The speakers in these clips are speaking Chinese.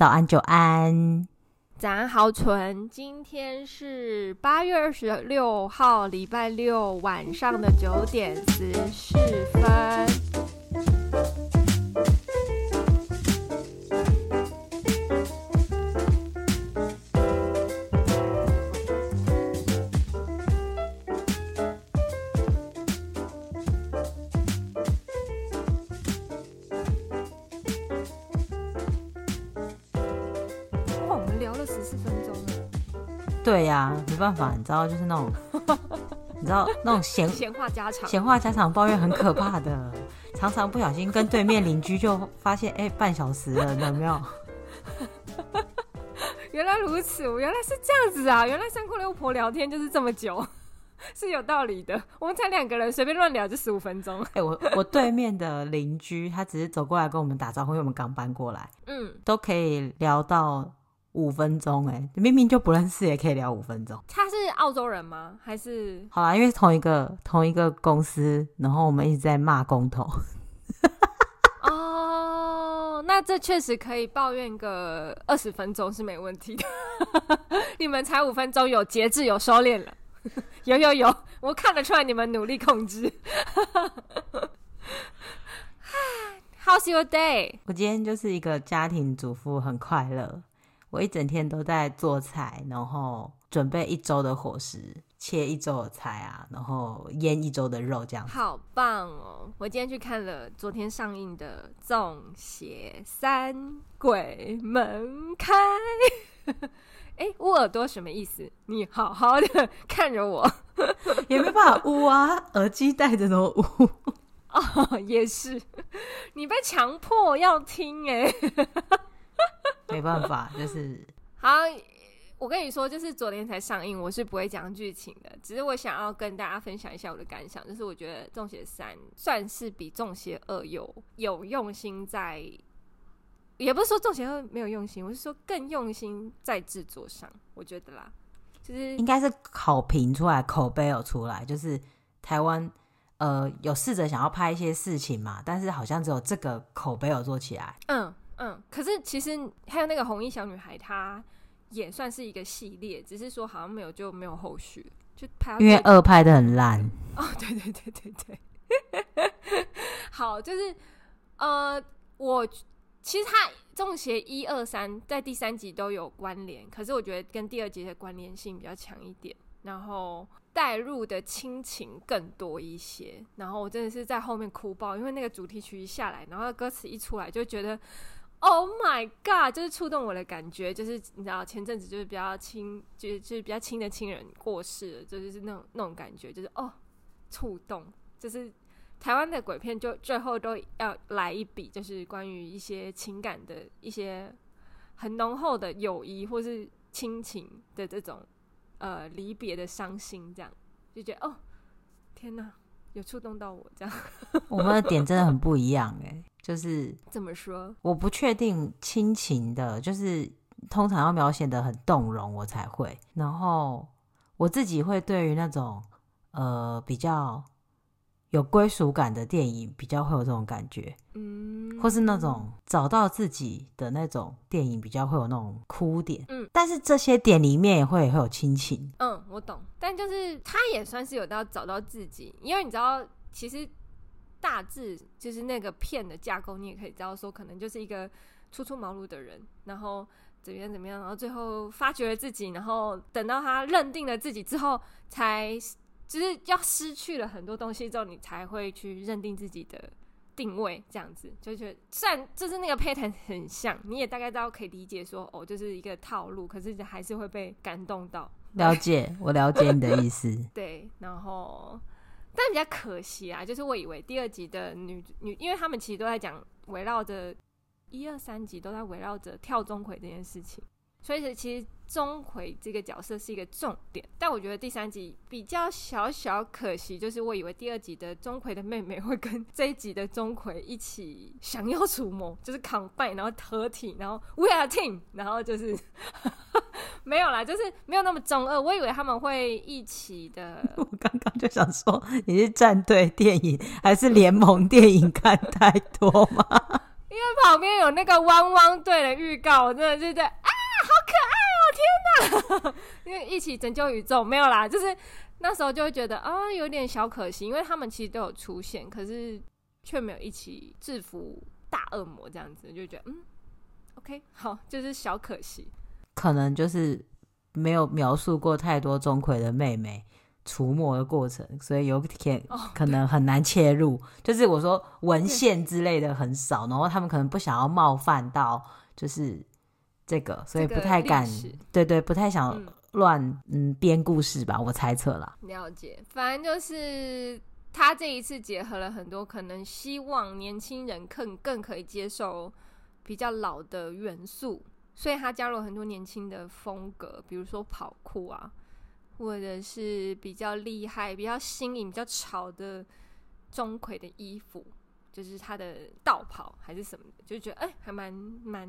早安，久安。早安，豪纯。今天是八月二十六号，礼拜六晚上的九点十四分。办法，你知道，就是那种，你知道那种闲闲话家常，闲话家常抱怨很可怕的，常常不小心跟对面邻居就发现，哎，半小时了，有没有？原来如此，我原来是这样子啊！原来三姑六婆聊天就是这么久，是有道理的。我们才两个人，随便乱聊就十五分钟。哎，我我对面的邻居，他只是走过来跟我们打招呼，因为我们刚搬过来，嗯，都可以聊到。五分钟哎、欸，明明就不认识，也可以聊五分钟。他是澳洲人吗？还是？好啦，因为同一个同一个公司，然后我们一直在骂工头。哦，那这确实可以抱怨个二十分钟是没问题的。你们才五分钟，有节制，有收敛了。有有有，我看得出来你们努力控制。How's your day？我今天就是一个家庭主妇，很快乐。我一整天都在做菜，然后准备一周的伙食，切一周的菜啊，然后腌一周的肉，这样。好棒哦！我今天去看了昨天上映的《中邪三鬼门开》。哎，捂耳朵什么意思？你好好的 看着我，也没办法捂啊，耳机戴着都捂。哦，也是，你被强迫要听哎。没办法，就是好。我跟你说，就是昨天才上映，我是不会讲剧情的。只是我想要跟大家分享一下我的感想，就是我觉得《中邪三》算是比《中邪二》有有用心在，也不是说《中邪二》没有用心，我是说更用心在制作上。我觉得啦，就是应该是好评出来，口碑有出来，就是台湾呃有试着想要拍一些事情嘛，但是好像只有这个口碑有做起来。嗯。嗯，可是其实还有那个红衣小女孩，她也算是一个系列，只是说好像没有就没有后续，就拍。因为二拍的很烂。哦，对对对对对。好，就是呃，我其实他中邪一二三在第三集都有关联，可是我觉得跟第二集的关联性比较强一点，然后带入的亲情更多一些，然后我真的是在后面哭爆，因为那个主题曲一下来，然后歌词一出来，就觉得。Oh my god！就是触动我的感觉，就是你知道前阵子就是比较亲，就是就是比较亲的亲人过世了，就是那种那种感觉，就是哦，触动，就是台湾的鬼片就最后都要来一笔，就是关于一些情感的一些很浓厚的友谊或是亲情的这种呃离别的伤心，这样就觉得哦，天哪！有触动到我这样，我们的点真的很不一样哎、欸，就是怎么说？我不确定亲情的，就是通常要描写的很动容，我才会。然后我自己会对于那种呃比较有归属感的电影，比较会有这种感觉，嗯，或是那种找到自己的那种电影，比较会有那种哭点，嗯。但是这些点里面也会也会有亲情，嗯，我懂。但就是他也算是有到找到自己，因为你知道，其实大致就是那个片的架构，你也可以知道说，可能就是一个初出茅庐的人，然后怎么样怎么样，然后最后发掘了自己，然后等到他认定了自己之后，才就是要失去了很多东西之后，你才会去认定自己的。定位这样子，就觉得虽然就是那个配台很像，你也大概知道可以理解说哦，就是一个套路，可是还是会被感动到。了解，我了解你的意思。对，然后但比较可惜啊，就是我以为第二集的女女，因为他们其实都在讲围绕着一二三集都在围绕着跳钟馗这件事情，所以其实。钟馗这个角色是一个重点，但我觉得第三集比较小小可惜，就是我以为第二集的钟馗的妹妹会跟 这一集的钟馗一起降妖除魔，就是 combine，然后合体，然后 we are team，然后就是 没有啦，就是没有那么中二。我以为他们会一起的。我刚刚就想说，你是战队电影还是联盟电影看太多吗？因为旁边有那个汪汪队的预告，我真的是在可爱哦！天哪，因为一起拯救宇宙没有啦，就是那时候就会觉得啊，有点小可惜，因为他们其实都有出现，可是却没有一起制服大恶魔这样子，就觉得嗯，OK，好，就是小可惜，可能就是没有描述过太多钟馗的妹妹。除魔的过程，所以有点可能很难切入。Oh, 就是我说文献之类的很少，然后他们可能不想要冒犯到，就是这个，所以不太敢，对对，不太想乱嗯编故事吧，我猜测啦。了解，反正就是他这一次结合了很多可能希望年轻人更更可以接受比较老的元素，所以他加入了很多年轻的风格，比如说跑酷啊。或者是比较厉害、比较新颖、比较潮的钟馗的衣服，就是他的道袍还是什么的，就觉得哎、欸，还蛮蛮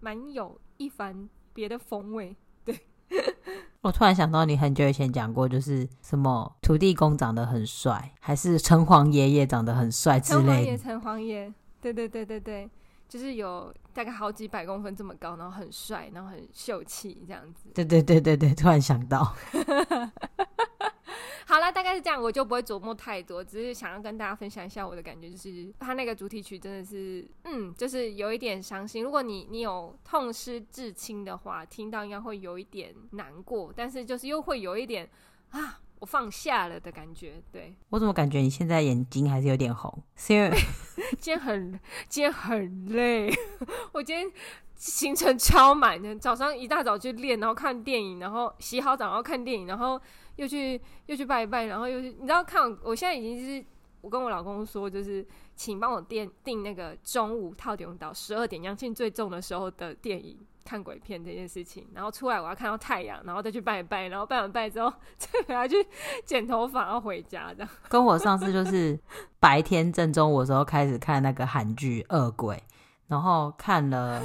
蛮有一番别的风味。对，我突然想到，你很久以前讲过，就是什么土地公长得很帅，还是城隍爷爷长得很帅之类的。城隍爷，对对对对对。就是有大概好几百公分这么高，然后很帅，然后很秀气这样子。对对对对对，突然想到。好了，大概是这样，我就不会琢磨太多，只是想要跟大家分享一下我的感觉，就是他那个主题曲真的是，嗯，就是有一点伤心。如果你你有痛失至亲的话，听到应该会有一点难过，但是就是又会有一点啊。我放下了的感觉，对。我怎么感觉你现在眼睛还是有点红？是因为今天很今天很累，我今天行程超满的，早上一大早去练，然后看电影，然后洗好澡，然后看电影，然后又去又去拜一拜，然后又去，你知道看我，我现在已经是，我跟我老公说，就是请帮我订订那个中午套顶到十二点阳气最重的时候的电影。看鬼片这件事情，然后出来我要看到太阳，然后再去拜一拜，然后拜完拜之后再回来去剪头发，然后回家这样。跟我上次就是白天正中午的时候开始看那个韩剧《恶鬼》，然后看了，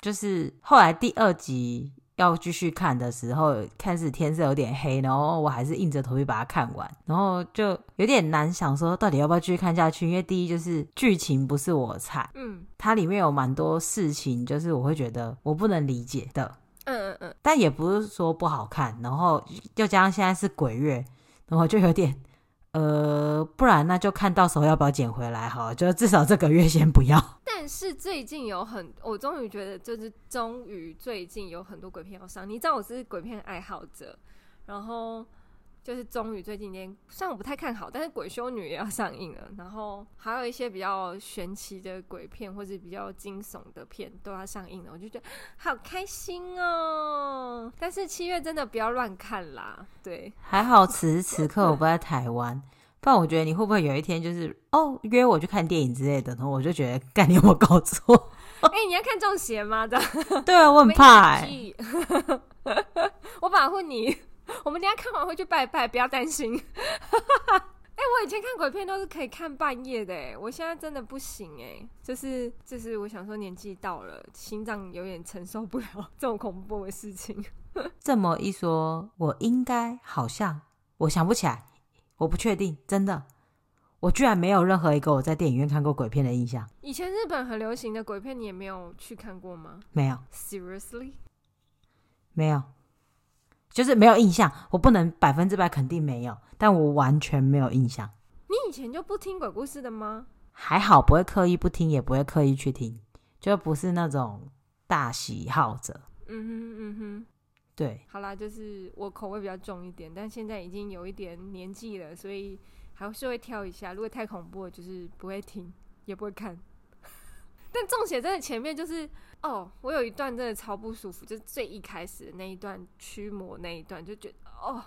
就是后来第二集。要继续看的时候，看似天色有点黑，然后我还是硬着头皮把它看完，然后就有点难想说到底要不要继续看下去，因为第一就是剧情不是我菜，嗯，它里面有蛮多事情，就是我会觉得我不能理解的，嗯嗯嗯，但也不是说不好看，然后又加上现在是鬼月，然后就有点。呃，不然那就看到时候要不要捡回来好，就至少这个月先不要。是最近有很，我终于觉得就是终于最近有很多鬼片要上。你知道我是鬼片爱好者，然后。就是终于最近连，虽然我不太看好，但是《鬼修女》也要上映了，然后还有一些比较玄奇的鬼片或者比较惊悚的片都要上映了，我就觉得好开心哦。但是七月真的不要乱看啦，对，还好此时此刻我不在台湾，不然我觉得你会不会有一天就是哦约我去看电影之类的，然后我就觉得干你有没有搞错？哎、欸，你要看中邪吗？的，对啊，我很怕 我保护你。我们等下看完会去拜拜，不要担心。哎、欸，我以前看鬼片都是可以看半夜的，哎，我现在真的不行，哎，就是就是，我想说年纪到了，心脏有点承受不了这种恐怖的事情。这么一说，我应该好像我想不起来，我不确定，真的，我居然没有任何一个我在电影院看过鬼片的印象。以前日本很流行的鬼片，你也没有去看过吗？没有，Seriously，没有。就是没有印象，我不能百分之百肯定没有，但我完全没有印象。你以前就不听鬼故事的吗？还好，不会刻意不听，也不会刻意去听，就不是那种大喜好者。嗯哼嗯哼，对。好啦，就是我口味比较重一点，但现在已经有一点年纪了，所以还是会挑一下。如果太恐怖，就是不会听，也不会看。但中邪真的前面就是哦，我有一段真的超不舒服，就是最一开始的那一段驱魔那一段，就觉得哦，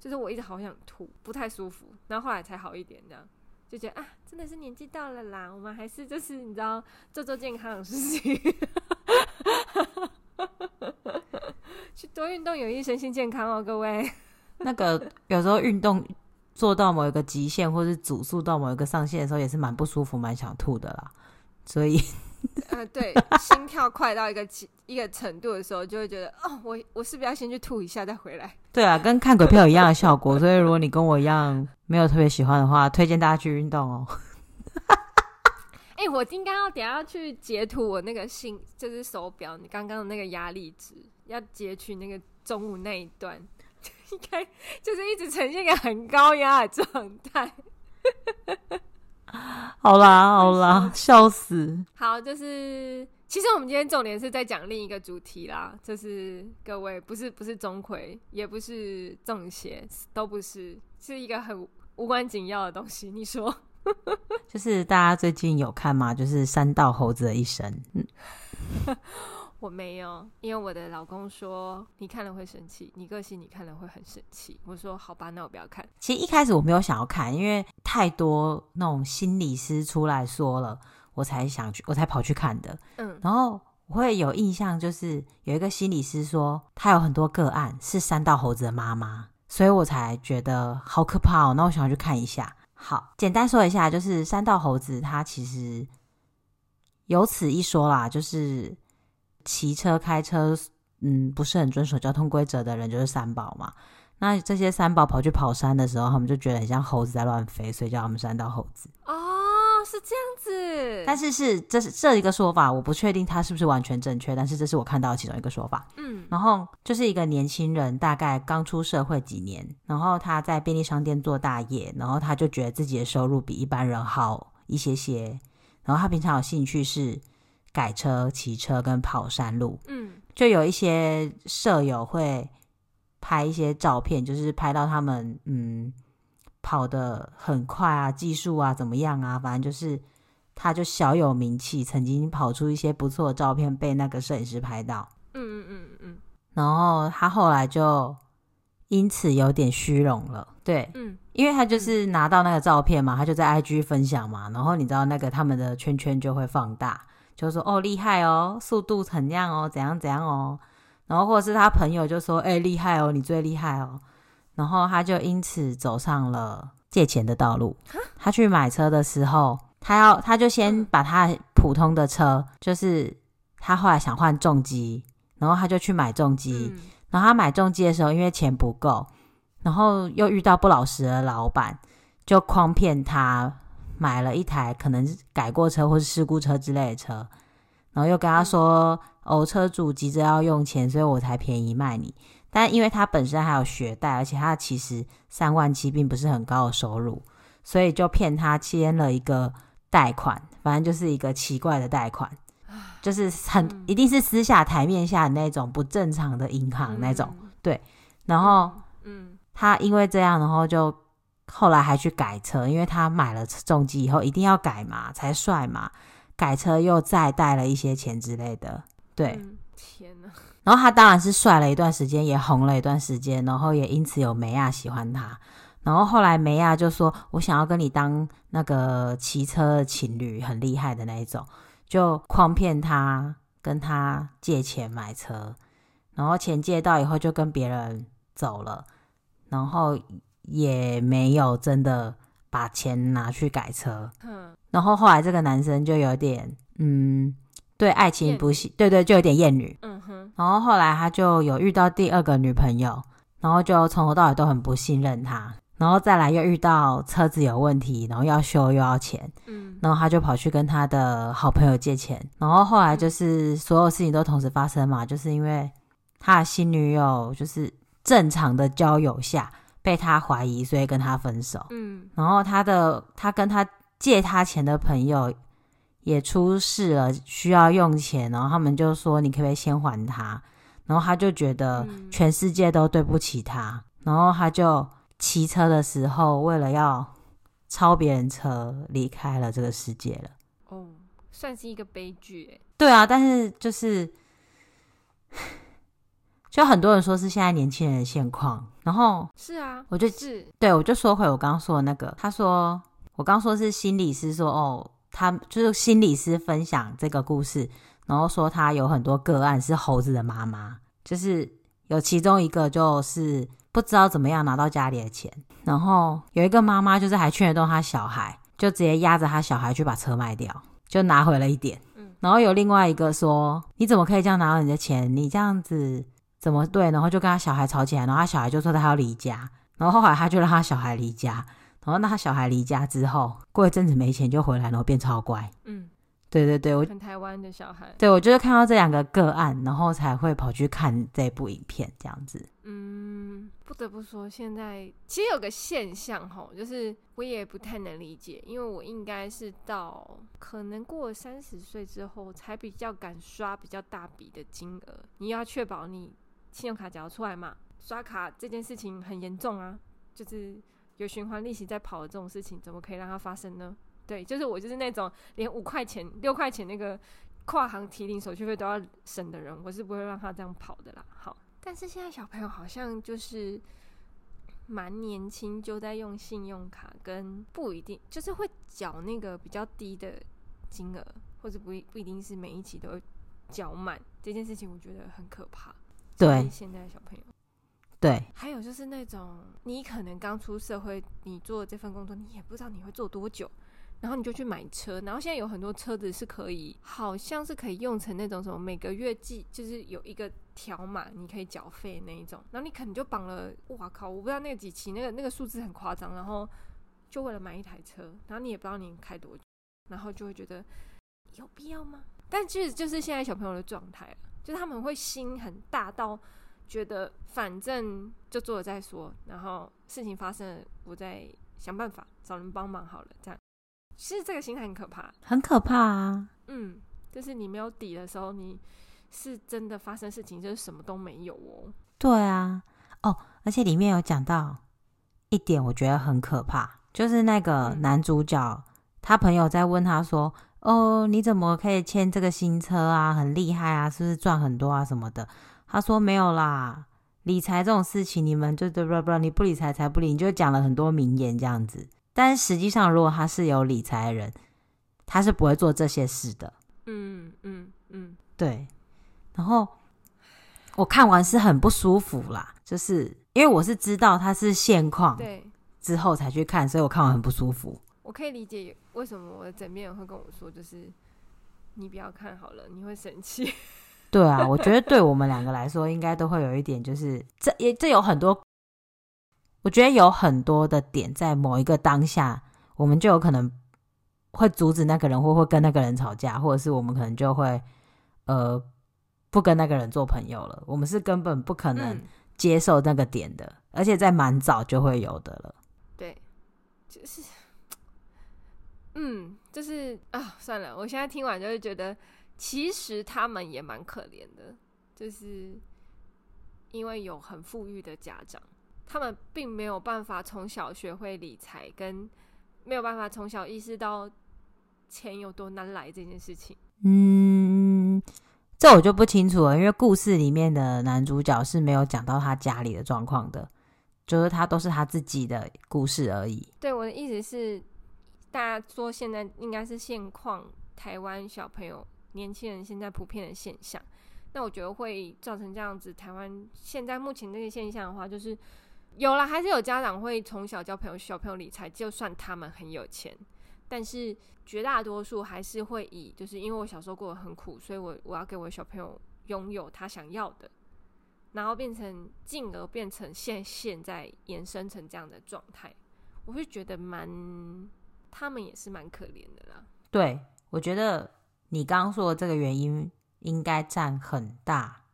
就是我一直好想吐，不太舒服。然后后来才好一点，这样就觉得啊，真的是年纪到了啦，我们还是就是你知道做做健康的事情，去多运动有益身心健康哦，各位。那个有时候运动做到某一个极限，或是组数到某一个上限的时候，也是蛮不舒服、蛮想吐的啦。所以，呃，对，心跳快到一个一个程度的时候，就会觉得，哦，我我是不是要先去吐一下再回来？对啊，跟看鬼片有一样的效果。所以，如果你跟我一样没有特别喜欢的话，推荐大家去运动哦。哎、我应该要等下去截图我那个心，就是手表，你刚刚的那个压力值，要截取那个中午那一段，应该就是一直呈现一个很高压的状态。好啦好啦，笑死。好，就是其实我们今天重点是在讲另一个主题啦，就是各位不是不是钟馗，也不是中邪，都不是，是一个很无关紧要的东西。你说，就是大家最近有看吗？就是三道猴子的一生。嗯 我没有，因为我的老公说你看了会生气，你个性你看了会很生气。我说好吧，那我不要看。其实一开始我没有想要看，因为太多那种心理师出来说了，我才想去，我才跑去看的。嗯，然后我会有印象，就是有一个心理师说他有很多个案是三道猴子的妈妈，所以我才觉得好可怕哦。那我想要去看一下。好，简单说一下，就是三道猴子他其实有此一说啦，就是。骑车、开车，嗯，不是很遵守交通规则的人就是三宝嘛。那这些三宝跑去跑山的时候，他们就觉得很像猴子在乱飞，所以叫他们山道猴子。哦，是这样子。但是是这是这一个说法，我不确定它是不是完全正确，但是这是我看到的其中一个说法。嗯，然后就是一个年轻人，大概刚出社会几年，然后他在便利商店做大业，然后他就觉得自己的收入比一般人好一些些，然后他平常有兴趣是。改车、骑车跟跑山路，嗯，就有一些舍友会拍一些照片，就是拍到他们嗯跑得很快啊，技术啊怎么样啊，反正就是他就小有名气，曾经跑出一些不错的照片，被那个摄影师拍到，嗯嗯嗯嗯，然后他后来就因此有点虚荣了，对，嗯，因为他就是拿到那个照片嘛，他就在 IG 分享嘛，然后你知道那个他们的圈圈就会放大。就说哦厉害哦，速度怎样哦，怎样怎样哦，然后或者是他朋友就说哎厉害哦，你最厉害哦，然后他就因此走上了借钱的道路。他去买车的时候，他要他就先把他普通的车，就是他后来想换重机，然后他就去买重机。然后他买重机的时候，因为钱不够，然后又遇到不老实的老板，就诓骗他。买了一台可能改过车或是事故车之类的车，然后又跟他说：“哦，车主急着要用钱，所以我才便宜卖你。”但因为他本身还有学贷，而且他其实三万七并不是很高的收入，所以就骗他签了一个贷款，反正就是一个奇怪的贷款，就是很一定是私下台面下的那种不正常的银行那种。对，然后嗯，他因为这样，然后就。后来还去改车，因为他买了重机以后一定要改嘛，才帅嘛。改车又再带了一些钱之类的，对。嗯、天哪！然后他当然是帅了一段时间，也红了一段时间，然后也因此有梅亚喜欢他。然后后来梅亚就说：“我想要跟你当那个骑车的情侣，很厉害的那一种。”就诓骗他，跟他借钱买车，然后钱借到以后就跟别人走了，然后。也没有真的把钱拿去改车，嗯，然后后来这个男生就有点，嗯，对爱情不信，对对，就有点厌女，嗯哼，然后后来他就有遇到第二个女朋友，然后就从头到尾都很不信任他，然后再来又遇到车子有问题，然后要修又要钱，嗯，然后他就跑去跟他的好朋友借钱，然后后来就是所有事情都同时发生嘛，就是因为他的新女友就是正常的交友下。被他怀疑，所以跟他分手。嗯，然后他的他跟他借他钱的朋友也出事了，需要用钱，然后他们就说：“你可不可以先还他？”然后他就觉得全世界都对不起他，然后他就骑车的时候为了要超别人车离开了这个世界了。哦，算是一个悲剧欸。对啊，但是就是。就很多人说是现在年轻人的现况，然后是啊，我就是对我就说回我刚刚说的那个，他说我刚说是心理师说哦，他就是心理师分享这个故事，然后说他有很多个案是猴子的妈妈，就是有其中一个就是不知道怎么样拿到家里的钱，然后有一个妈妈就是还劝得动他小孩，就直接压着他小孩去把车卖掉，就拿回了一点，嗯，然后有另外一个说你怎么可以这样拿到你的钱？你这样子。怎么对？然后就跟他小孩吵起来，然后他小孩就说他要离家，然后后来他就让他小孩离家，然后那他小孩离家之后，过一阵子没钱就回来，然后变超乖。嗯，对对对，我很台湾的小孩。对，我就是看到这两个个案，然后才会跑去看这部影片，这样子。嗯，不得不说，现在其实有个现象吼，就是我也不太能理解，因为我应该是到可能过了三十岁之后，才比较敢刷比较大笔的金额。你要确保你信用卡缴出来嘛，刷卡这件事情很严重啊，就是。有循环利息在跑的这种事情，怎么可以让它发生呢？对，就是我就是那种连五块钱、六块钱那个跨行提领手续费都要省的人，我是不会让他这样跑的啦。好，但是现在小朋友好像就是蛮年轻就在用信用卡，跟不一定就是会缴那个比较低的金额，或者不一不一定是每一期都缴满这件事情，我觉得很可怕。对，现在的小朋友。对，还有就是那种你可能刚出社会，你做这份工作，你也不知道你会做多久，然后你就去买车，然后现在有很多车子是可以，好像是可以用成那种什么每个月计，就是有一个条码，你可以缴费那一种，然后你可能就绑了，哇靠，我不知道那个几期，那个那个数字很夸张，然后就为了买一台车，然后你也不知道你开多久，然后就会觉得有必要吗？但其实就是现在小朋友的状态，就是他们会心很大到。觉得反正就做了再说，然后事情发生了，我再想办法找人帮忙好了。这样，其实这个心态很可怕，很可怕啊。嗯，就是你没有底的时候，你是真的发生事情，就是什么都没有哦。对啊，哦，而且里面有讲到一点，我觉得很可怕，就是那个男主角，嗯、他朋友在问他说：“哦，你怎么可以签这个新车啊？很厉害啊，是不是赚很多啊什么的？”他说没有啦，理财这种事情，你们就对不不，你不理财才不理，你就讲了很多名言这样子。但实际上，如果他是有理财的人，他是不会做这些事的。嗯嗯嗯，对。然后我看完是很不舒服啦，就是因为我是知道他是现况，对，之后才去看，所以我看完很不舒服。我可以理解为什么我的枕边人会跟我说，就是你不要看好了，你会生气。对啊，我觉得对我们两个来说，应该都会有一点，就是这也这有很多，我觉得有很多的点，在某一个当下，我们就有可能会阻止那个人，或会跟那个人吵架，或者是我们可能就会呃不跟那个人做朋友了。我们是根本不可能接受那个点的，嗯、而且在蛮早就会有的了。对，就是，嗯，就是啊，算了，我现在听完就会觉得。其实他们也蛮可怜的，就是因为有很富裕的家长，他们并没有办法从小学会理财，跟没有办法从小意识到钱有多难来这件事情。嗯，这我就不清楚了，因为故事里面的男主角是没有讲到他家里的状况的，就是他都是他自己的故事而已。对，我的意思是，大家说现在应该是现况，台湾小朋友。年轻人现在普遍的现象，那我觉得会造成这样子。台湾现在目前这个现象的话，就是有了，还是有家长会从小教朋友小朋友理财，就算他们很有钱，但是绝大多数还是会以，就是因为我小时候过得很苦，所以我我要给我小朋友拥有他想要的，然后变成进而变成现现在延伸成这样的状态，我会觉得蛮，他们也是蛮可怜的啦。对，我觉得。你刚刚说的这个原因应该占很大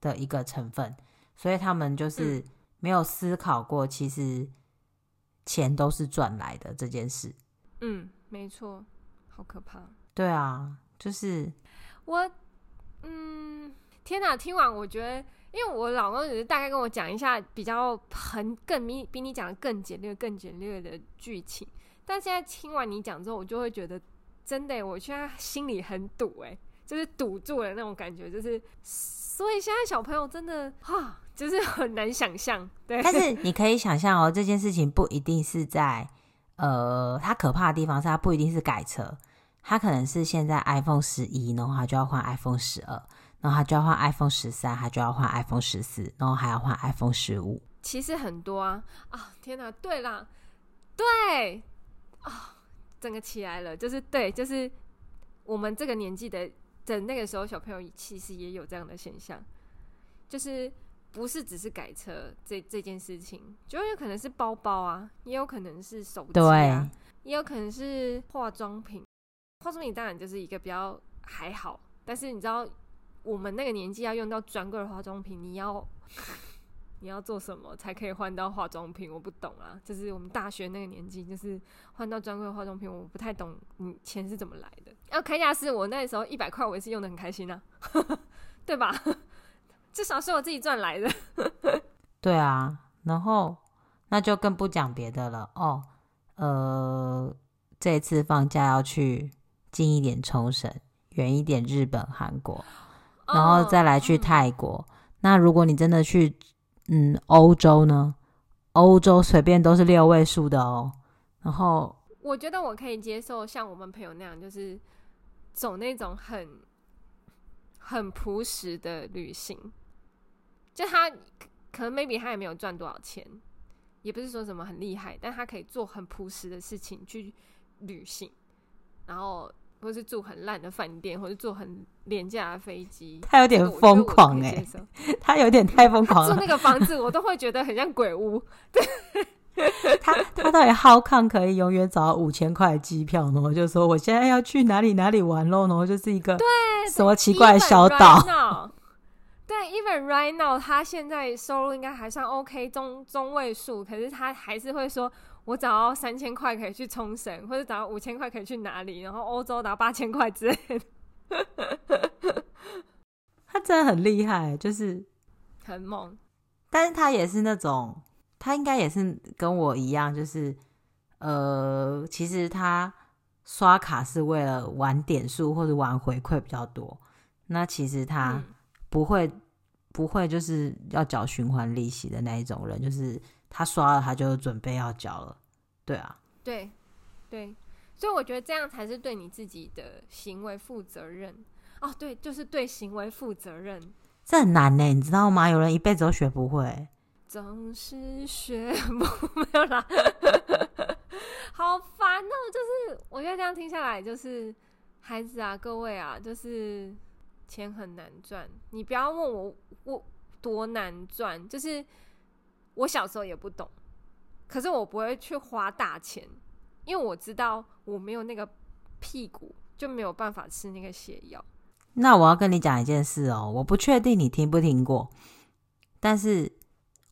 的一个成分，所以他们就是没有思考过，其实钱都是赚来的这件事。嗯，没错，好可怕。对啊，就是我，嗯，天哪！听完我觉得，因为我老公只是大概跟我讲一下比较很更比比你讲的更简略、更简略的剧情，但现在听完你讲之后，我就会觉得。真的，我现在心里很堵，哎，就是堵住了那种感觉，就是，所以现在小朋友真的哈，就是很难想象。对，但是你可以想象哦，这件事情不一定是在，呃，它可怕的地方是它不一定是改车，它可能是现在 iPhone 十一，然后它就要换 iPhone 十二，然后它就要换 iPhone 十三，它就要换 iPhone 十四，然后还要换 iPhone 十五。其实很多啊，啊，天哪，对啦，对，啊。整个起来了，就是对，就是我们这个年纪的的那个时候，小朋友其实也有这样的现象，就是不是只是改车这这件事情，就有可能是包包啊，也有可能是手机啊，也有可能是化妆品。化妆品当然就是一个比较还好，但是你知道我们那个年纪要用到专柜的化妆品，你要你要做什么才可以换到化妆品？我不懂啊，就是我们大学那个年纪，就是换到专柜化妆品，我不太懂你钱是怎么来的。要开价是我那时候一百块，我也是用的很开心啊，对吧？至少是我自己赚来的。对啊，然后那就更不讲别的了哦。呃，这次放假要去近一点冲绳，远一点日本、韩国，然后再来去泰国。哦嗯、那如果你真的去，嗯，欧洲呢？欧洲随便都是六位数的哦。然后我觉得我可以接受像我们朋友那样，就是走那种很很朴实的旅行。就他可能 maybe 他也没有赚多少钱，也不是说什么很厉害，但他可以做很朴实的事情去旅行，然后或是住很烂的饭店，或是坐很廉价的飞机。他有点疯狂哎、欸，他有点太疯狂了。住那个房子我都会觉得很像鬼屋。对，他他到底 how come 可以永远找到五千块的机票呢？就说我现在要去哪里哪里玩喽，然后就是一个对什么奇怪的小岛。对，even right now，他现在收入应该还算 OK，中中位数。可是他还是会说，我找到三千块可以去冲绳，或者找到五千块可以去哪里，然后欧洲拿八千块之类的。他真的很厉害，就是很猛。但是他也是那种，他应该也是跟我一样，就是呃，其实他刷卡是为了玩点数或者玩回馈比较多。那其实他。嗯不会，不会，就是要缴循环利息的那一种人，就是他刷了，他就准备要交了，对啊，对，对，所以我觉得这样才是对你自己的行为负责任。哦，对，就是对行为负责任，这很难呢，你知道吗？有人一辈子都学不会，总是学不 没有啦，好烦哦，就是我觉得这样听下来，就是孩子啊，各位啊，就是。钱很难赚，你不要问我我多难赚，就是我小时候也不懂，可是我不会去花大钱，因为我知道我没有那个屁股，就没有办法吃那个泻药。那我要跟你讲一件事哦，我不确定你听不听过，但是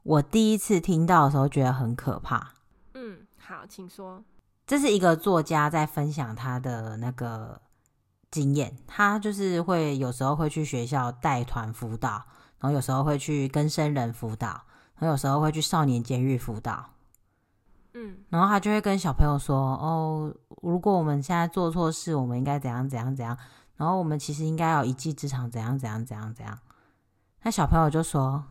我第一次听到的时候觉得很可怕。嗯，好，请说。这是一个作家在分享他的那个。经验，他就是会有时候会去学校带团辅导，然后有时候会去跟生人辅导，然后有时候会去少年监狱辅导。嗯，然后他就会跟小朋友说：“哦，如果我们现在做错事，我们应该怎样怎样怎样。然后我们其实应该要一技之长，怎样怎样怎样怎样。”那小朋友就说：“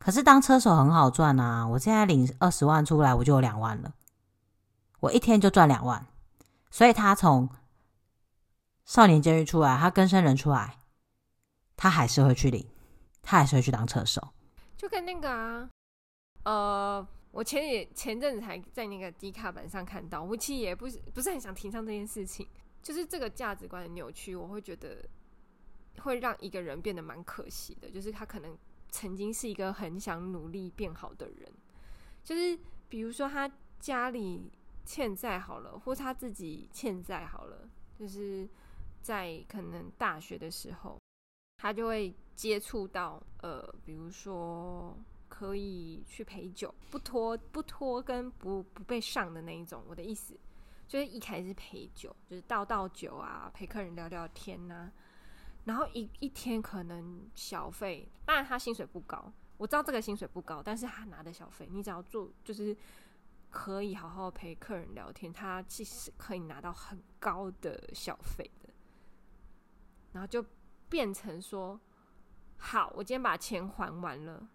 可是当车手很好赚啊！我现在领二十万出来，我就有两万了，我一天就赚两万。”所以他从少年监狱出来，他更生人出来，他还是会去领，他还是会去当车手，就跟那个啊，呃，我前也前阵子才在那个 D 卡板上看到，我其实也不是不是很想提倡这件事情，就是这个价值观的扭曲，我会觉得会让一个人变得蛮可惜的，就是他可能曾经是一个很想努力变好的人，就是比如说他家里欠债好了，或他自己欠债好了，就是。在可能大学的时候，他就会接触到呃，比如说可以去陪酒，不拖不拖跟不不被上的那一种。我的意思就是一开始陪酒，就是倒倒酒啊，陪客人聊聊天呐、啊。然后一一天可能小费，当然他薪水不高，我知道这个薪水不高，但是他拿的小费，你只要做就是可以好好陪客人聊天，他其实可以拿到很高的小费的。然后就变成说，好，我今天把钱还完了，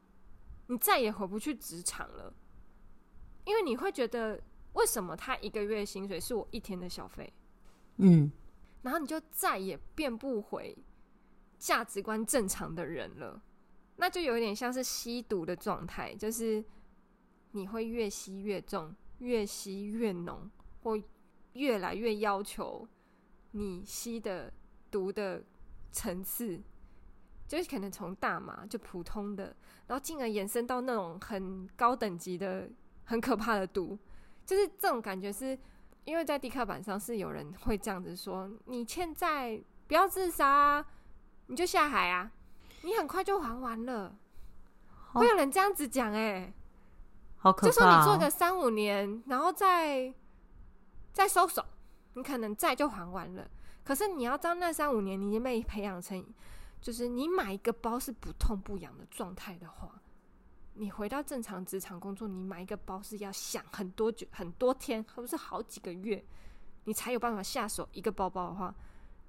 你再也回不去职场了，因为你会觉得，为什么他一个月薪水是我一天的小费？嗯，然后你就再也变不回价值观正常的人了，那就有点像是吸毒的状态，就是你会越吸越重，越吸越浓，或越来越要求你吸的。毒的层次，就是可能从大麻就普通的，然后进而延伸到那种很高等级的、很可怕的毒，就是这种感觉是因为在地刻板上是有人会这样子说：你欠债不要自杀啊，你就下海啊，你很快就还完了。会有人这样子讲，哎，好可怕！就说你做个三五年，然后再再收手，你可能债就还完了。可是你要知道，那三五年你已经被培养成，就是你买一个包是不痛不痒的状态的话，你回到正常职场工作，你买一个包是要想很多久、很多天，或者是好几个月，你才有办法下手一个包包的话，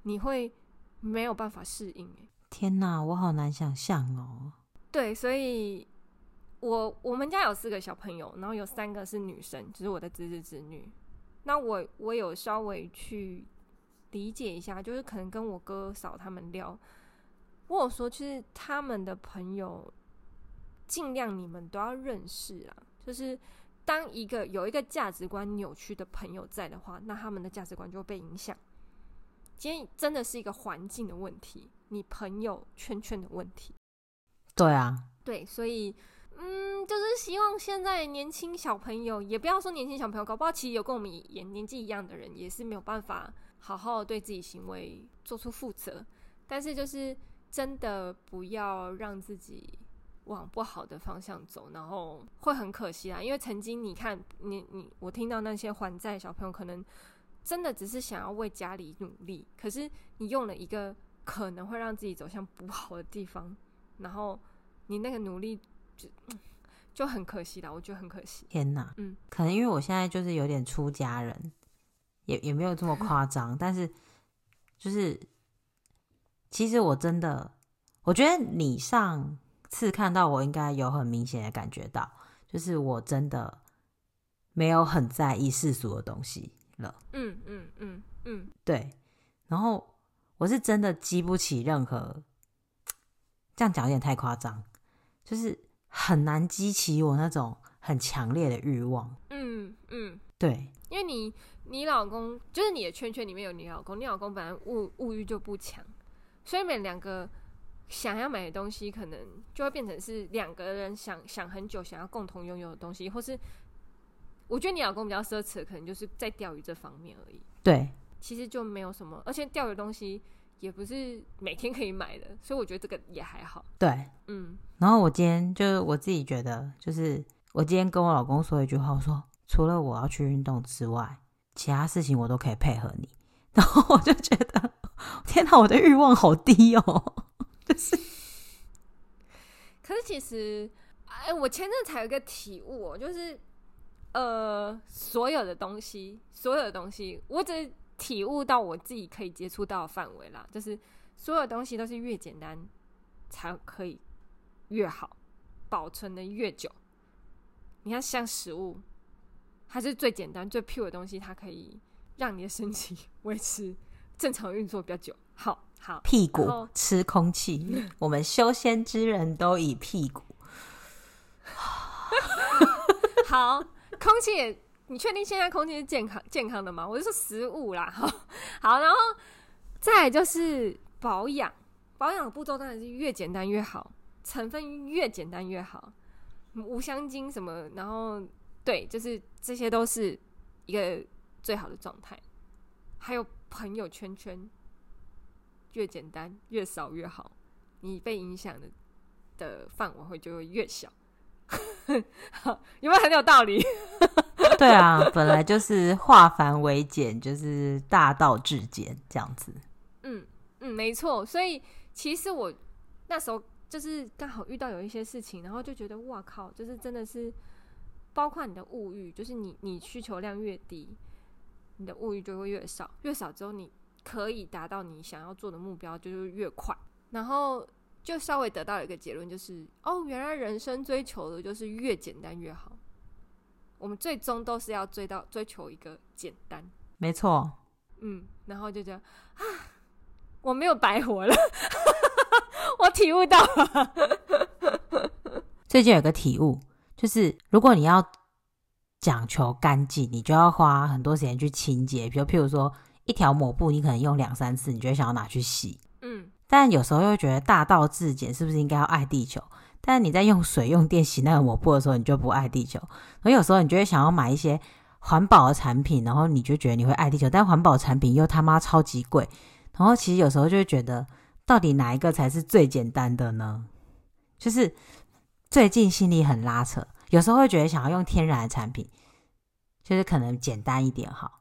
你会没有办法适应。天哪，我好难想象哦。对，所以我我们家有四个小朋友，然后有三个是女生，就是我的侄子侄女。那我我有稍微去理解一下，就是可能跟我哥嫂他们聊，我有说，其实他们的朋友尽量你们都要认识啊。就是当一个有一个价值观扭曲的朋友在的话，那他们的价值观就会被影响。今天真的是一个环境的问题，你朋友圈圈的问题。对啊，对，所以，嗯，就是希望现在年轻小朋友，也不要说年轻小朋友，搞不好其实有跟我们也年纪一样的人，也是没有办法好好对自己行为做出负责。但是，就是真的不要让自己往不好的方向走，然后会很可惜啊。因为曾经你看，你你我听到那些还债小朋友，可能真的只是想要为家里努力，可是你用了一个可能会让自己走向不好的地方。然后你那个努力就就很可惜啦，我觉得很可惜。天哪，嗯，可能因为我现在就是有点出家人，也也没有这么夸张，但是就是其实我真的，我觉得你上次看到我应该有很明显的感觉到，就是我真的没有很在意世俗的东西了。嗯嗯嗯嗯，对。然后我是真的激不起任何。这样讲有点太夸张，就是很难激起我那种很强烈的欲望。嗯嗯，对，因为你你老公就是你的圈圈里面有你老公，你老公本来物物欲就不强，所以每两个想要买的东西，可能就会变成是两个人想想很久想要共同拥有的东西，或是我觉得你老公比较奢侈的，可能就是在钓鱼这方面而已。对，其实就没有什么，而且钓鱼的东西。也不是每天可以买的，所以我觉得这个也还好。对，嗯。然后我今天就是我自己觉得，就是我今天跟我老公说一句话，我说除了我要去运动之外，其他事情我都可以配合你。然后我就觉得，天哪，我的欲望好低哦。就是，可是其实，哎，我前阵才有一个体悟哦，就是呃，所有的东西，所有的东西，我只。体悟到我自己可以接触到的范围啦，就是所有东西都是越简单才可以越好，保存的越久。你看，像食物，它是最简单、最 pure 的东西，它可以让你的身体 维持正常运作比较久。好好，屁股吃空气，我们修仙之人都以屁股。好，空气也。你确定现在空气是健康健康的吗？我就说食物啦，好，好，然后再来就是保养，保养的步骤当然是越简单越好，成分越简单越好，无香精什么，然后对，就是这些都是一个最好的状态。还有朋友圈圈，越简单越少越好，你被影响的的范围会就会越小。好，有没有很有道理？对啊，本来就是化繁为简，就是大道至简这样子。嗯嗯，没错。所以其实我那时候就是刚好遇到有一些事情，然后就觉得哇靠，就是真的是包括你的物欲，就是你你需求量越低，你的物欲就会越少，越少之后你可以达到你想要做的目标就是越快。然后就稍微得到一个结论，就是哦，原来人生追求的就是越简单越好。我们最终都是要追到追求一个简单，没错。嗯，然后就这样啊，我没有白活了，我体悟到了。最近有个体悟，就是如果你要讲求干净，你就要花很多时间去清洁。比如，譬如说一条抹布，你可能用两三次，你就会想要拿去洗。嗯，但有时候又觉得大道至简，是不是应该要爱地球？但是你在用水用电洗那个抹布的时候，你就不爱地球。而有时候你就会想要买一些环保的产品，然后你就觉得你会爱地球，但环保产品又他妈超级贵，然后其实有时候就会觉得，到底哪一个才是最简单的呢？就是最近心里很拉扯，有时候会觉得想要用天然的产品，就是可能简单一点好，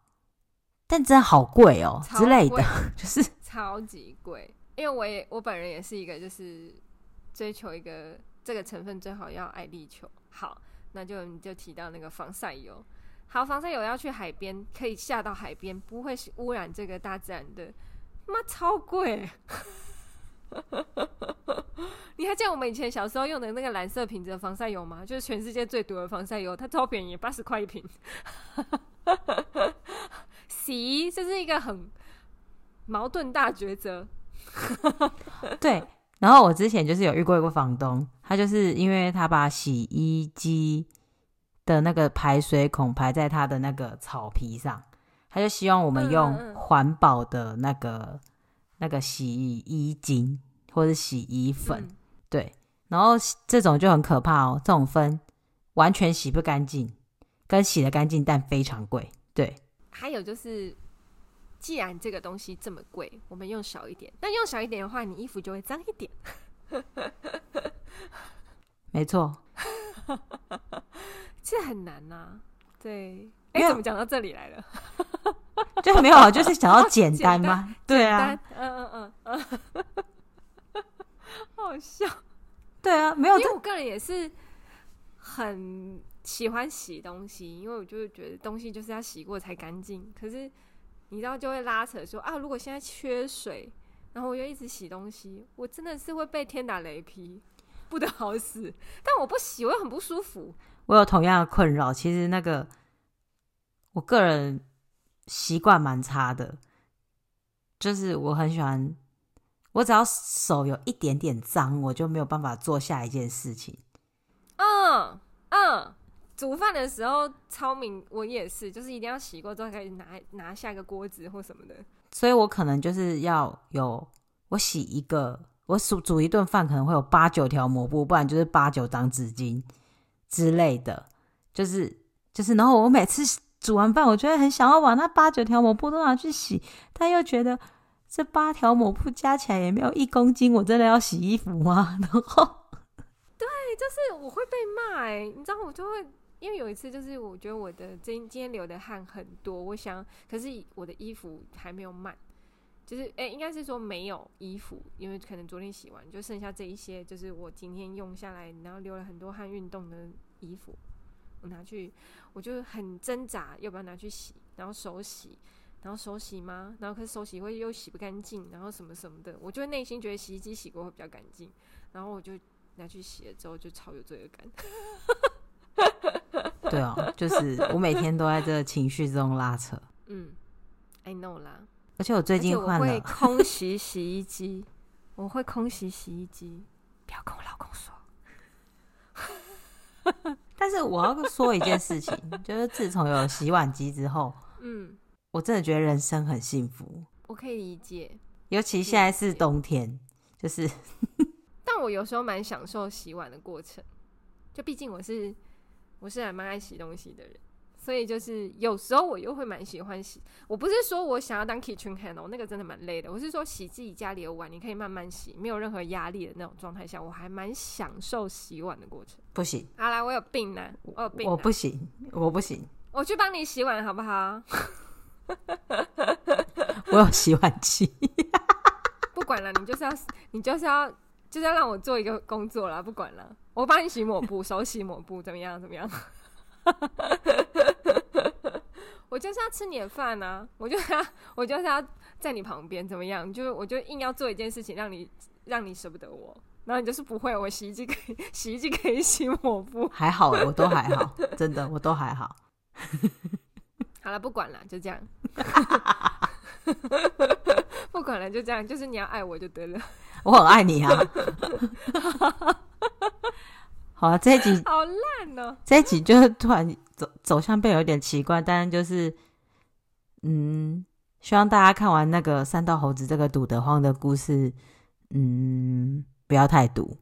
但真的好贵哦之类的，就是超级贵。因为我也我本人也是一个就是追求一个这个成分最好要爱地球。好，那就你就提到那个防晒油。好，防晒油要去海边，可以下到海边，不会污染这个大自然的。妈，超贵！你还记得我们以前小时候用的那个蓝色瓶子的防晒油吗？就是全世界最毒的防晒油，它超便宜，八十块一瓶。洗，这是一个很矛盾大抉择。对，然后我之前就是有遇过一个房东，他就是因为他把洗衣机。的那个排水孔排在他的那个草皮上，他就希望我们用环保的那个、嗯、那个洗衣精或者洗衣粉，嗯、对，然后这种就很可怕哦，这种分完全洗不干净，跟洗的干净但非常贵，对。还有就是，既然这个东西这么贵，我们用少一点，但用少一点的话，你衣服就会脏一点。没错。这很难呐、啊，对，哎，怎么讲到这里来了？就没有，就是想要简单吗？单对啊，嗯嗯嗯嗯，好笑。对啊，没有，因为我个人也是很喜欢洗东西，因为我就是觉得东西就是要洗过才干净。可是你知道，就会拉扯说啊，如果现在缺水，然后我又一直洗东西，我真的是会被天打雷劈，不得好死。但我不洗，我又很不舒服。我有同样的困扰，其实那个我个人习惯蛮差的，就是我很喜欢，我只要手有一点点脏，我就没有办法做下一件事情。嗯嗯，煮饭的时候超明，我也是，就是一定要洗过之后可以拿拿下个锅子或什么的。所以我可能就是要有我洗一个，我煮煮一顿饭可能会有八九条抹布，不然就是八九张纸巾。之类的，就是就是，然后我每次煮完饭，我觉得很想要把那八九条抹布都拿去洗，但又觉得这八条抹布加起来也没有一公斤，我真的要洗衣服吗？然后，对，就是我会被骂哎，你知道，我就会因为有一次，就是我觉得我的今今天流的汗很多，我想，可是我的衣服还没有满。就是哎、应该是说没有衣服，因为可能昨天洗完，就剩下这一些，就是我今天用下来，然后流了很多汗运动的衣服，我拿去，我就很挣扎要不要拿去洗，然后手洗，然后手洗吗？然后可是手洗会又洗不干净，然后什么什么的，我就会内心觉得洗衣机洗过会比较干净，然后我就拿去洗了之后就超有罪恶感。对啊，就是我每天都在这个情绪中拉扯。嗯，I know 啦。而且我最近换了，空洗洗衣机，我会空洗洗衣机，不要跟我老公说。但是我要说一件事情，就是自从有洗碗机之后，嗯，我真的觉得人生很幸福。我可以理解，尤其现在是冬天，就是。但我有时候蛮享受洗碗的过程，就毕竟我是我是还蛮爱洗东西的人。所以就是有时候我又会蛮喜欢洗，我不是说我想要当 kitchen hand 哦，那个真的蛮累的。我是说洗自己家里的碗，你可以慢慢洗，没有任何压力的那种状态下，我还蛮享受洗碗的过程。不行，好啦，我有病呢，我有病，我不行，我不行，我去帮你洗碗好不好？我有洗碗机，不管了，你就是要，你就是要，就是要让我做一个工作了，不管了，我帮你洗抹布，手洗抹布，怎么样？怎么样？我就是要吃你的饭啊！我就是要，我就是要在你旁边，怎么样？就我就硬要做一件事情，让你让你舍不得我。然后你就是不会，我洗衣机可以，洗衣机可以洗抹布，还好，我都还好，真的，我都还好。好了，不管了，就这样。不管了，就这样。就是你要爱我就得了。我很爱你啊。好啊，这一集 好烂哦！这一集就是突然走走向变有点奇怪，但是就是，嗯，希望大家看完那个三道猴子这个堵得慌的故事，嗯，不要太堵，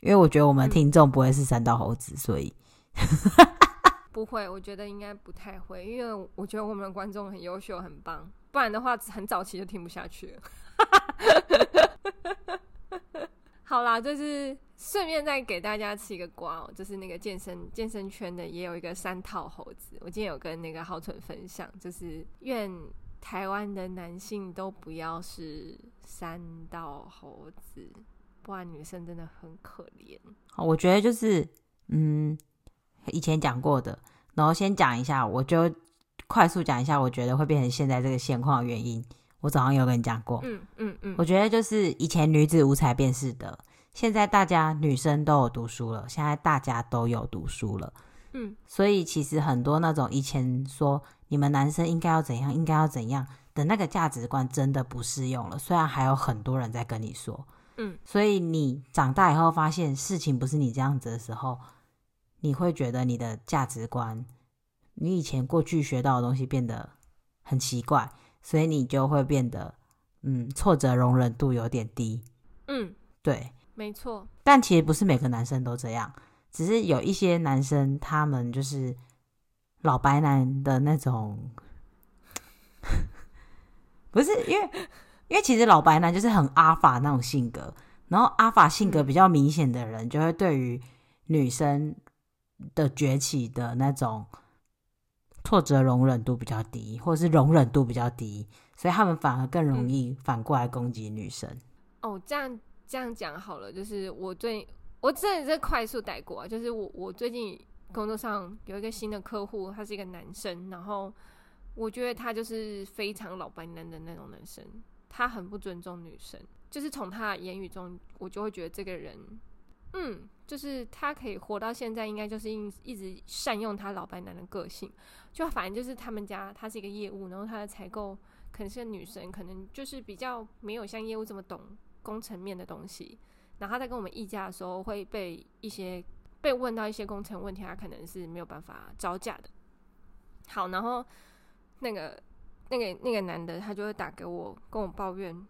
因为我觉得我们听众不会是三道猴子，所以 不会，我觉得应该不太会，因为我觉得我们的观众很优秀，很棒。不然的话，很早期就听不下去了。好啦，就是顺便再给大家吃一个瓜哦，就是那个健身健身圈的也有一个三套猴子。我今天有跟那个浩存分享，就是愿台湾的男性都不要是三道猴子，不然女生真的很可怜。我觉得就是嗯，以前讲过的，然后先讲一下，我就快速讲一下，我觉得会变成现在这个现况的原因。我早上有跟你讲过，嗯嗯嗯，我觉得就是以前女子无才便是德，现在大家女生都有读书了，现在大家都有读书了，嗯，所以其实很多那种以前说你们男生应该要怎样，应该要怎样的那个价值观真的不适用了。虽然还有很多人在跟你说，嗯，所以你长大以后发现事情不是你这样子的时候，你会觉得你的价值观，你以前过去学到的东西变得很奇怪。所以你就会变得，嗯，挫折容忍度有点低。嗯，对，没错。但其实不是每个男生都这样，只是有一些男生他们就是老白男的那种，不是因为，因为其实老白男就是很阿法那种性格，然后阿法性格比较明显的人，就会对于女生的崛起的那种。挫折容忍度比较低，或者是容忍度比较低，所以他们反而更容易反过来攻击女生。嗯、哦，这样这样讲好了，就是我最我真的是快速带过啊，就是我我最近工作上有一个新的客户，他是一个男生，然后我觉得他就是非常老白男的那种男生，他很不尊重女生，就是从他的言语中，我就会觉得这个人。嗯，就是他可以活到现在，应该就是一一直善用他老白男的个性。就反正就是他们家，他是一个业务，然后他的采购可能是个女生，可能就是比较没有像业务这么懂工程面的东西。然后他在跟我们议价的时候，会被一些被问到一些工程问题，他可能是没有办法招架的。好，然后那个那个那个男的，他就会打给我，跟我抱怨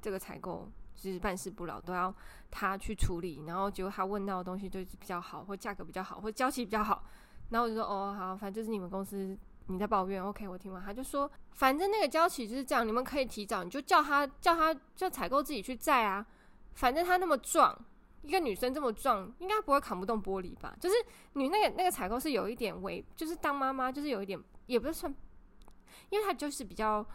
这个采购。就是办事不牢，都要他去处理，然后结果他问到的东西就是比较好，或价格比较好，或交期比较好，然后我就说哦好，反正就是你们公司你在抱怨，OK，我听完，他就说反正那个交期就是这样，你们可以提早，你就叫他叫他叫采购自己去载啊，反正他那么壮，一个女生这么壮，应该不会扛不动玻璃吧？就是你那个那个采购是有一点微，就是当妈妈就是有一点，也不是算，因为她就是比较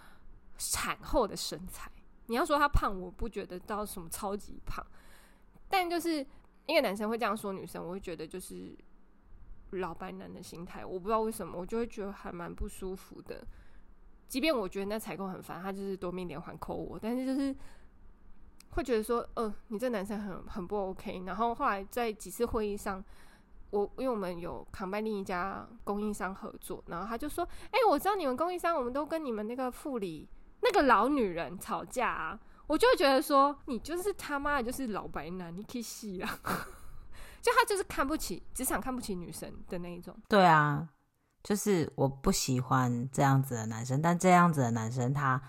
产后的身材。你要说她胖，我不觉得到什么超级胖，但就是一个男生会这样说女生，我会觉得就是老白男的心态，我不知道为什么，我就会觉得还蛮不舒服的。即便我觉得那采购很烦，他就是多命连环扣我，但是就是会觉得说，呃，你这男生很很不 OK。然后后来在几次会议上，我因为我们有扛办另一家供应商合作，然后他就说，哎、我知道你们供应商，我们都跟你们那个副理。那个老女人吵架啊，我就会觉得说，你就是他妈的，就是老白男，你可以洗啊！就他就是看不起职场，看不起女生的那一种。对啊，就是我不喜欢这样子的男生，但这样子的男生，他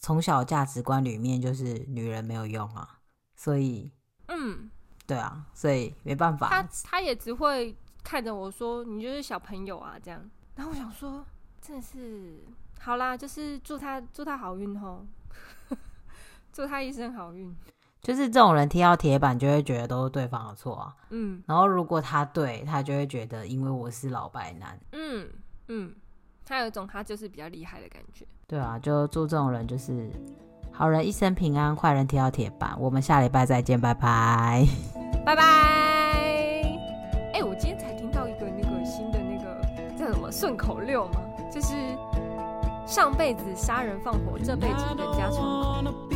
从小价值观里面就是女人没有用啊，所以，嗯，对啊，所以没办法。他他也只会看着我说，你就是小朋友啊，这样。然后我想说，真的是。好啦，就是祝他祝他好运哦，祝他一生好运。就是这种人踢到铁板，就会觉得都是对方的错啊。嗯，然后如果他对他，就会觉得因为我是老白男。嗯嗯，他有一种他就是比较厉害的感觉。对啊，就祝这种人就是好人一生平安，坏人踢到铁板。我们下礼拜再见，拜拜，拜拜。哎、欸，我今天才听到一个那个新的那个叫什么顺口溜嘛，就是。上辈子杀人放火，这辈子人家窗口。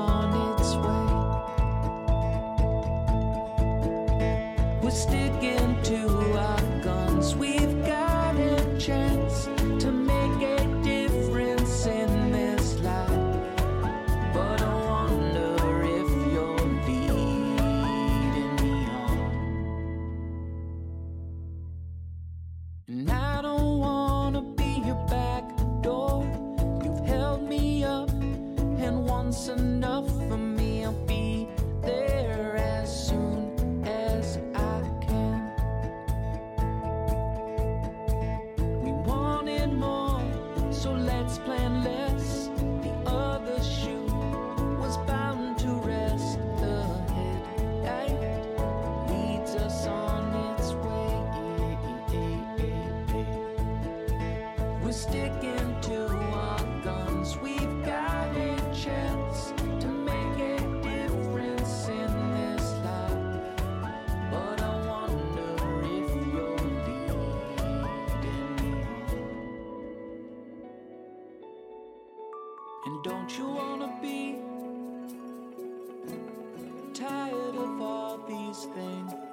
thing.